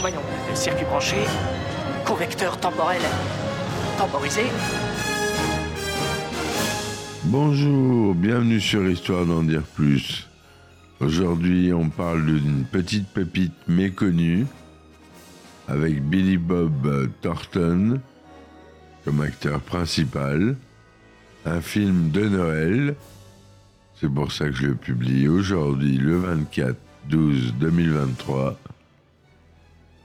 Voyons, circuit branché, convecteur temporel temporisé. Bonjour, bienvenue sur Histoire d'en dire plus. Aujourd'hui, on parle d'une petite pépite méconnue avec Billy Bob Thornton comme acteur principal. Un film de Noël. C'est pour ça que je le publie aujourd'hui, le 24 12 2023.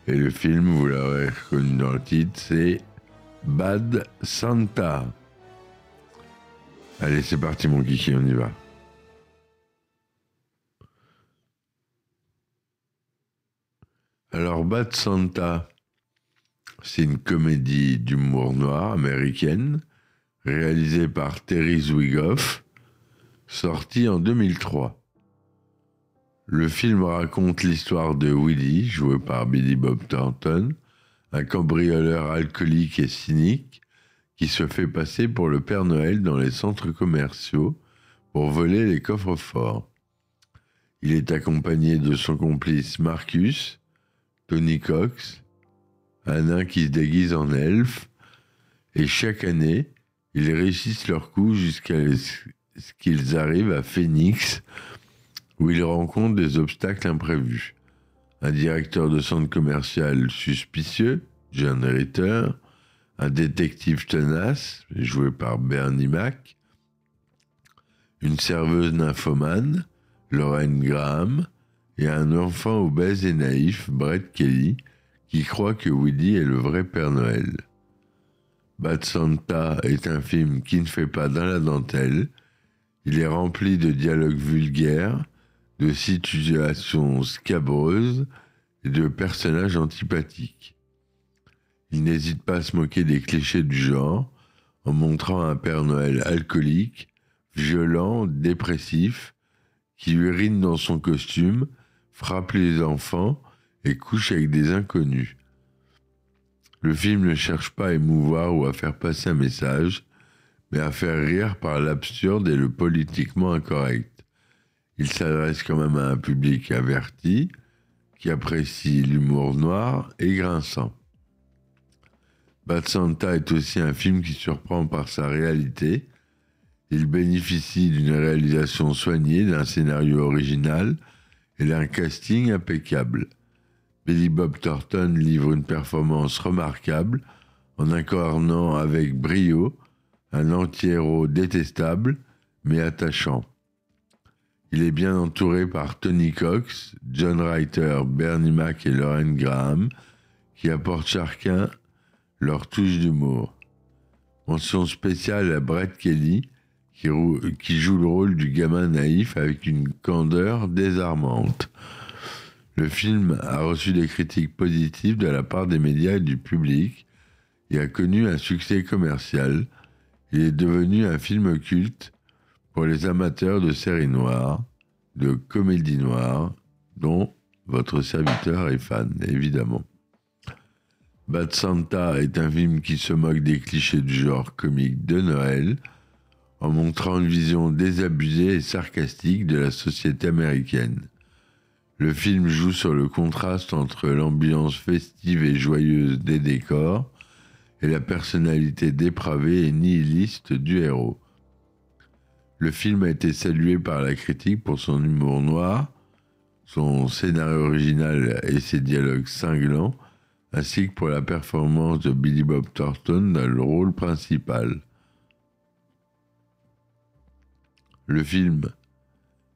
Et le film, vous l'aurez reconnu dans le titre, c'est Bad Santa. Allez, c'est parti mon kiki, on y va. Alors, Bad Santa, c'est une comédie d'humour noir américaine, réalisée par Terry Zwigoff, sortie en 2003. Le film raconte l'histoire de Willy, joué par Billy Bob Thornton, un cambrioleur alcoolique et cynique qui se fait passer pour le Père Noël dans les centres commerciaux pour voler les coffres forts. Il est accompagné de son complice Marcus, Tony Cox, un nain qui se déguise en elfe, et chaque année, ils réussissent leur coup jusqu'à qu'ils arrivent à Phoenix, où ils rencontrent des obstacles imprévus. Un directeur de centre commercial suspicieux, John Ritter, un détective tenace, joué par Bernie Mac, une serveuse nymphomane, Lorraine Graham, et un enfant obèse et naïf, Brett Kelly, qui croit que Woody est le vrai Père Noël. Bad Santa est un film qui ne fait pas dans la dentelle. Il est rempli de dialogues vulgaires, de situations scabreuses et de personnages antipathiques. Il n'hésite pas à se moquer des clichés du genre en montrant un Père Noël alcoolique, violent, dépressif, qui urine dans son costume, frappe les enfants et couche avec des inconnus. Le film ne cherche pas à émouvoir ou à faire passer un message, mais à faire rire par l'absurde et le politiquement incorrect. Il s'adresse quand même à un public averti, qui apprécie l'humour noir et grinçant. Bad Santa est aussi un film qui surprend par sa réalité. Il bénéficie d'une réalisation soignée, d'un scénario original et d'un casting impeccable. Billy Bob Thornton livre une performance remarquable en incarnant avec brio un anti-héros détestable mais attachant. Il est bien entouré par Tony Cox, John Reiter, Bernie Mac et Lauren Graham, qui apportent chacun leur touche d'humour. Mention spéciale à Brett Kelly, qui, qui, joue le rôle du gamin naïf avec une candeur désarmante. Le film a reçu des critiques positives de la part des médias et du public et a connu un succès commercial. Il est devenu un film culte pour les amateurs de séries noires, de comédies noires, dont votre serviteur est fan, évidemment. Bad Santa est un film qui se moque des clichés du genre comique de Noël, en montrant une vision désabusée et sarcastique de la société américaine. Le film joue sur le contraste entre l'ambiance festive et joyeuse des décors et la personnalité dépravée et nihiliste du héros. Le film a été salué par la critique pour son humour noir, son scénario original et ses dialogues cinglants, ainsi que pour la performance de Billy Bob Thornton dans le rôle principal. Le film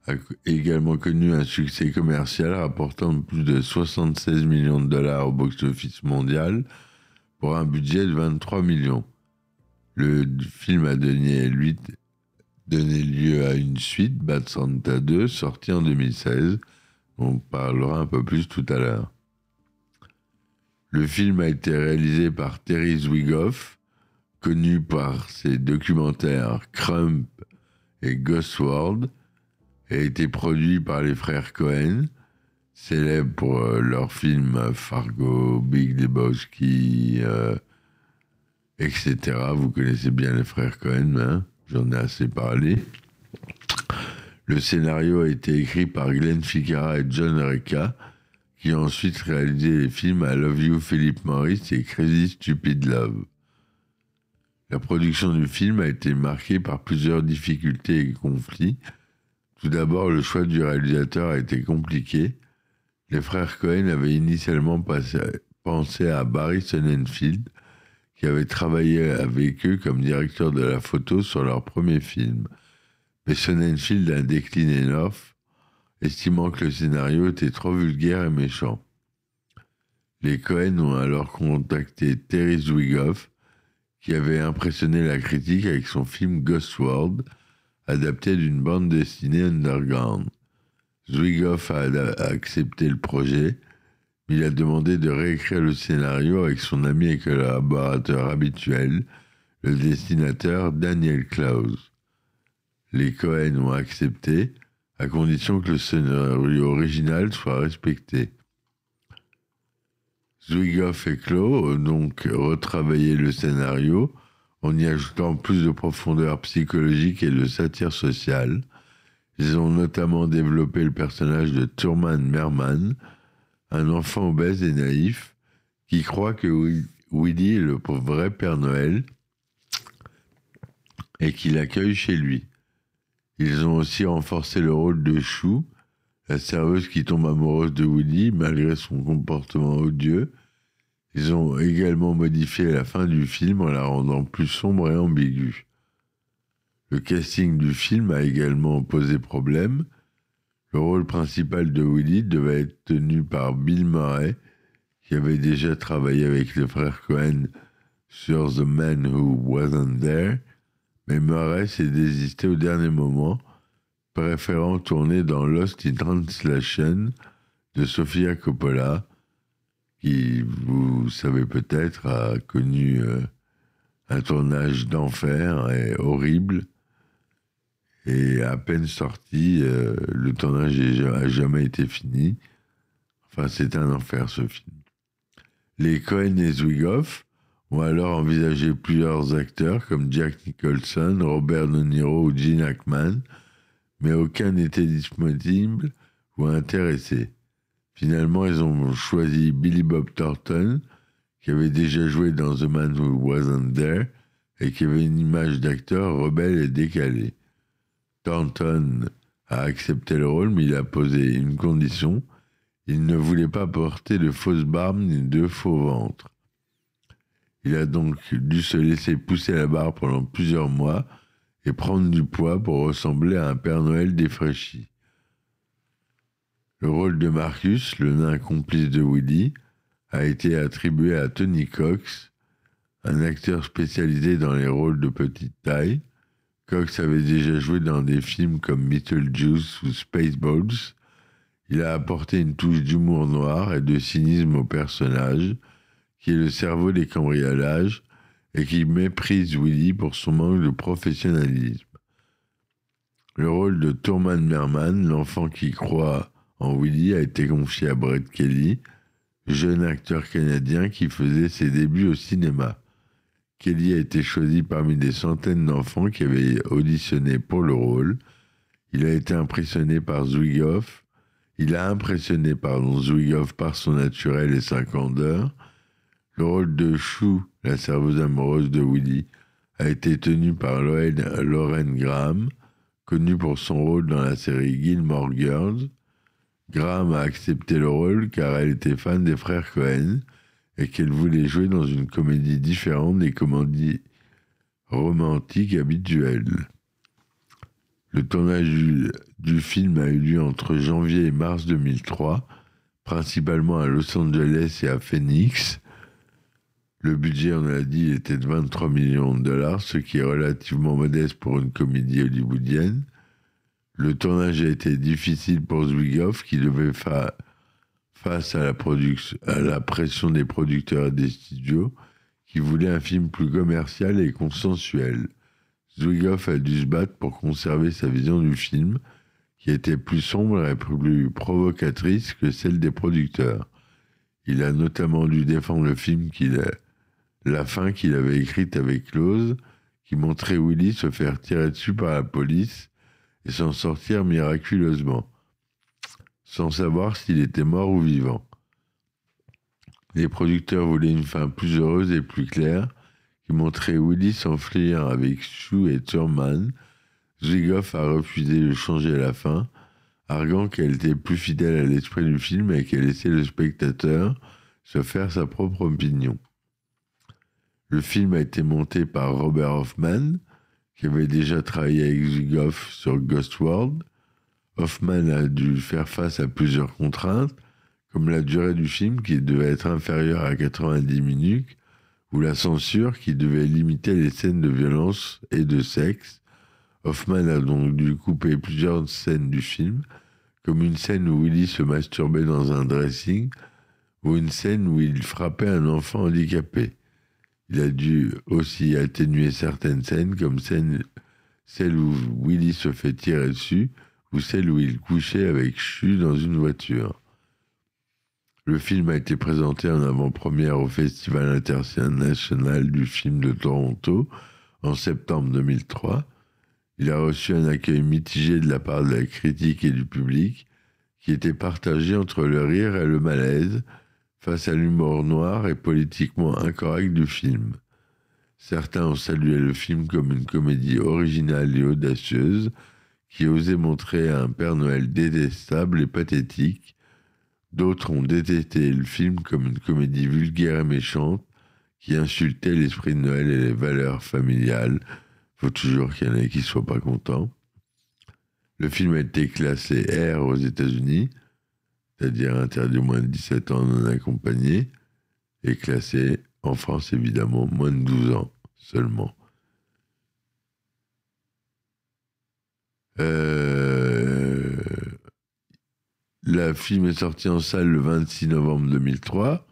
a également connu un succès commercial rapportant plus de 76 millions de dollars au box-office mondial pour un budget de 23 millions. Le film a donné 8 donné lieu à une suite, Bad Santa 2, sortie en 2016. On parlera un peu plus tout à l'heure. Le film a été réalisé par Terry Zwigoff, connu par ses documentaires Crump et Ghost World, et a été produit par les frères Cohen, célèbres pour euh, leurs films Fargo, Big Lebowski, euh, etc. Vous connaissez bien les frères Cohen, hein? J'en ai assez parlé. Le scénario a été écrit par Glenn Ficarra et John Reca, qui ont ensuite réalisé les films I Love You, Philip Morris et Crazy Stupid Love. La production du film a été marquée par plusieurs difficultés et conflits. Tout d'abord, le choix du réalisateur a été compliqué. Les frères Cohen avaient initialement pensé à Barry Sonnenfeld, qui avait travaillé avec eux comme directeur de la photo sur leur premier film. Mais Sonnenfeld a décliné l'offre estimant que le scénario était trop vulgaire et méchant. Les Cohen ont alors contacté Terry Zwigoff, qui avait impressionné la critique avec son film Ghost World, adapté d'une bande dessinée underground. Zwigoff a, accepté le projet, mais il a demandé de réécrire le scénario avec son ami et collaborateur habituel, le dessinateur Daniel Klaus. Les Cohen ont accepté, à condition que le scénario original soit respecté. Zwigoff et Klo ont donc retravaillé le scénario en y ajoutant plus de profondeur psychologique et de satire sociale. Ils ont notamment développé le personnage de Thurman Merman, un enfant obèse et naïf qui croit que Willy est le vrai Père Noël et qui l'accueille chez lui. Ils ont aussi renforcé le rôle de Chou, la serveuse qui tombe amoureuse de Woody malgré son comportement odieux. Ils ont également modifié la fin du film en la rendant plus sombre et ambiguë. Le casting du film a également posé problème. Le rôle principal de Woody devait être tenu par Bill Murray, qui avait déjà travaillé avec les frères Cohen sur The Man Who Wasn't There, mais Murray s'est désisté au dernier moment, préférant tourner dans Lost in Translation de Sofia Coppola, qui, vous savez peut-être, a connu euh, un tournage d'enfer et horrible. Et à peine sorti, euh, le tournage n'a jamais été fini. Enfin, c'est un enfer ce film. Les Cohen et Zwigoff ont alors envisagé plusieurs acteurs comme Jack Nicholson, Robert De Niro ou Gene Hackman, mais aucun n'était disponible ou intéressé. Finalement, ils ont choisi Billy Bob Thornton, qui avait déjà joué dans The Man Who Wasn't There et qui avait une image d'acteur rebelle et décalée. Thornton a accepté le rôle, mais il a posé une condition. Il ne voulait pas porter de fausses barbes ni de faux ventres. Il a donc dû se laisser pousser la barre pendant plusieurs mois et prendre du poids pour ressembler à un Père Noël défraîchi. Le rôle de Marcus, le nain complice de Woody, a été attribué à Tony Cox, un acteur spécialisé dans les rôles de petite taille. Cox avait déjà joué dans des films comme Beetlejuice ou Spaceballs. Il a apporté une touche d'humour noir et de cynisme au personnage, qui est le cerveau des cambriolages et qui méprise Willy pour son manque de professionnalisme. Le rôle de Thurman Merman, l'enfant qui croit en Willy, a été confié à Brett Kelly, jeune acteur canadien qui faisait ses débuts au cinéma. Kelly a été choisi parmi des centaines d'enfants qui avaient auditionné pour le rôle. Il a été impressionné par Zwigoff. Il a impressionné pardon, par son naturel et sa candeur. Le rôle de Chou, la serveuse amoureuse de Willy, a été tenu par Lauren Graham, connue pour son rôle dans la série Gilmore Girls. Graham a accepté le rôle car elle était fan des frères Cohen et qu'elle voulait jouer dans une comédie différente des comédies romantiques habituelles. Le tournage du, film a eu lieu entre janvier et mars 2003, principalement à Los Angeles et à Phoenix, Le budget, on a dit, était de 23 millions de dollars, ce qui est relativement modeste pour une comédie hollywoodienne. Le tournage a été difficile pour Zwigoff, qui devait faire face à la, pression des producteurs et des studios, qui voulaient un film plus commercial et consensuel. Zwigoff a dû se battre pour conserver sa vision du film, qui était plus sombre et plus provocatrice que celle des producteurs. Il a notamment dû défendre le film qu'il la fin qu'il avait écrite avec Close, qui montrait Willy se faire tirer dessus par la police et s'en sortir miraculeusement, sans savoir s'il était mort ou vivant. Les producteurs voulaient une fin plus heureuse et plus claire, qui montrait Willy s'enfuir avec Shu et Thurman. Zwigoff a refusé de changer la fin, arguant qu'elle était plus fidèle à l'esprit du film et qu'elle laissait le spectateur se faire sa propre opinion. Le film a été monté par Robert Hoffman, qui avait déjà travaillé avec Zwigoff sur Ghost World. Hoffman a dû faire face à plusieurs contraintes, comme la durée du film qui devait être inférieure à 90 minutes, ou la censure qui devait limiter les scènes de violence et de sexe. Hoffman a donc dû couper plusieurs scènes du film, comme une scène où Willy se masturbait dans un dressing, ou une scène où il frappait un enfant handicapé. Il a dû aussi atténuer certaines scènes, comme celle, où Willy se fait tirer dessus, ou celle où il couchait avec Chu dans une voiture. Le film a été présenté en avant-première au Festival international du film de Toronto en septembre 2003. Il a reçu un accueil mitigé de la part de la critique et du public, qui était partagé entre le rire et le malaise face à l'humour noir et politiquement incorrect du film. Certains ont salué le film comme une comédie originale et audacieuse qui osait montrer un Père Noël détestable et pathétique D'autres ont détesté le film comme une comédie vulgaire et méchante qui insultait l'esprit de Noël et les valeurs familiales. Faut toujours qu'il y en ait qui ne soient pas contents. Le film a été classé R aux États-Unis, c'est-à-dire interdit moins de 17 ans non accompagné, et classé en France évidemment moins de 12 ans seulement. Euh, le film est sorti en salle le 26 novembre 2003.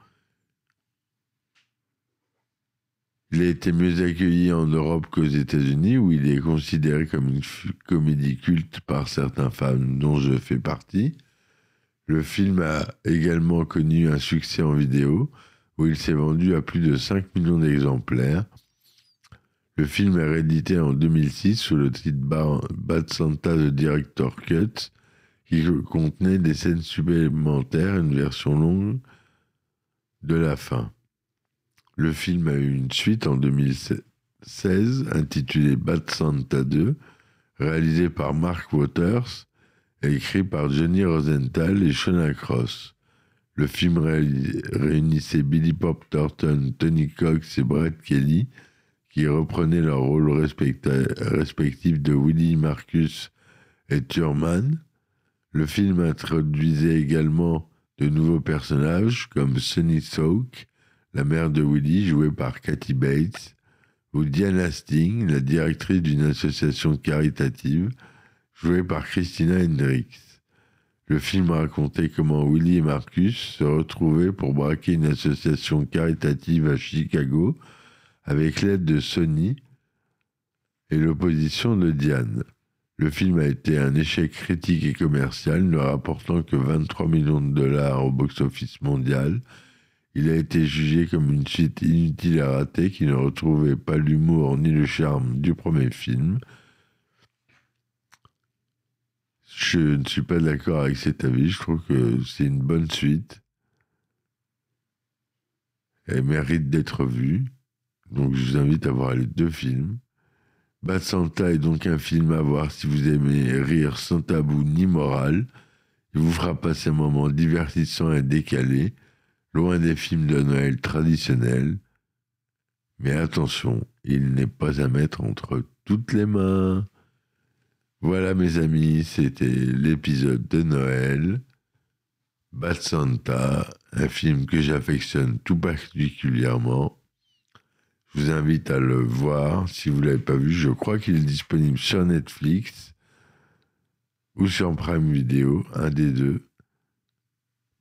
Il a été mieux accueilli en Europe qu'aux États-Unis, où il est considéré comme une comédie culte par certains fans dont je fais partie. Le film a également connu un succès en vidéo, où il s'est vendu à plus de 5 millions d'exemplaires. Le film est réédité en 2006 sous le titre Bad Santa The Director Cut qui contenait des scènes supplémentaires, une version longue de la fin. Le film a eu une suite en 2016 intitulée Bad Santa 2, réalisé par Mark Waters et écrit par Johnny Rosenthal et Shona Cross. Le film réunissait Billy Pop Thornton, Tony Cox et Brett Kelly, qui reprenaient leurs rôles respectifs de Willie Marcus et Thurman. Le film introduisait également de nouveaux personnages comme Sunny Soak, la mère de Willy, jouée par Kathy Bates, ou Diane Hastings, la directrice d'une association caritative, jouée par Christina Hendricks. Le film racontait comment Willy et Marcus se retrouvaient pour braquer une association caritative à Chicago avec l'aide de Sonny et l'opposition de Diane. Le film a été un échec critique et commercial, ne rapportant que 23 millions de dollars au box-office mondial. Il a été jugé comme une suite inutile à rater qui ne retrouvait pas l'humour ni le charme du premier film. Je ne suis pas d'accord avec cet avis, je trouve que c'est une bonne suite. Elle mérite d'être vue. Donc je vous invite à voir les deux films. Bad Santa est donc un film à voir si vous aimez rire sans tabou ni morale. Il vous fera passer un moment divertissant et décalé, loin des films de Noël traditionnels. Mais attention, il n'est pas à mettre entre toutes les mains. Voilà mes amis, c'était l'épisode de Noël. Bad Santa, un film que j'affectionne tout particulièrement. Je vous invite à le voir. Si vous ne l'avez pas vu, je crois qu'il est disponible sur Netflix ou sur Prime Video, un des deux.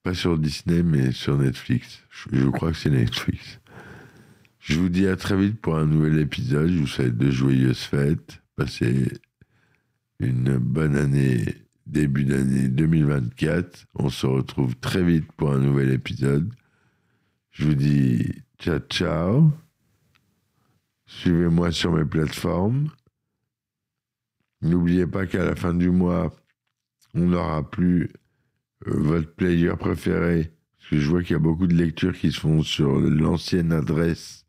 Pas sur Disney, mais sur Netflix. Je, crois que c'est Netflix. Je vous dis à très vite pour un nouvel épisode. Je vous souhaite de joyeuses fêtes. Passez une bonne année, début d'année 2024. On se retrouve très vite pour un nouvel épisode. Je vous dis ciao ciao. Suivez-moi sur mes plateformes. N'oubliez pas qu'à la fin du mois, on n'aura plus euh, votre player préféré. Parce que je vois qu'il y a beaucoup de lectures qui se font sur l'ancienne adresse.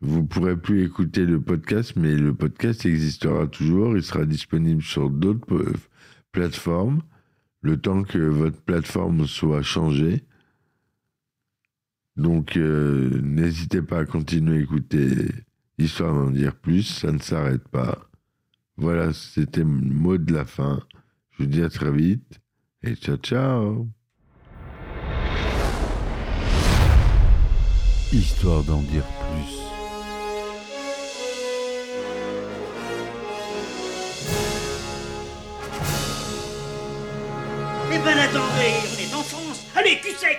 Vous pourrez plus écouter le podcast, mais le podcast existera toujours. Il sera disponible sur d'autres euh, plateformes, le temps que votre plateforme soit changée. Donc, euh, n'hésitez pas à continuer à écouter Histoire d'en dire plus, ça ne s'arrête pas. Voilà, c'était le mot de la fin. Je vous dis à très vite et ciao ciao Histoire d'en dire plus. Eh ben attendez, on est en France Allez, cul sec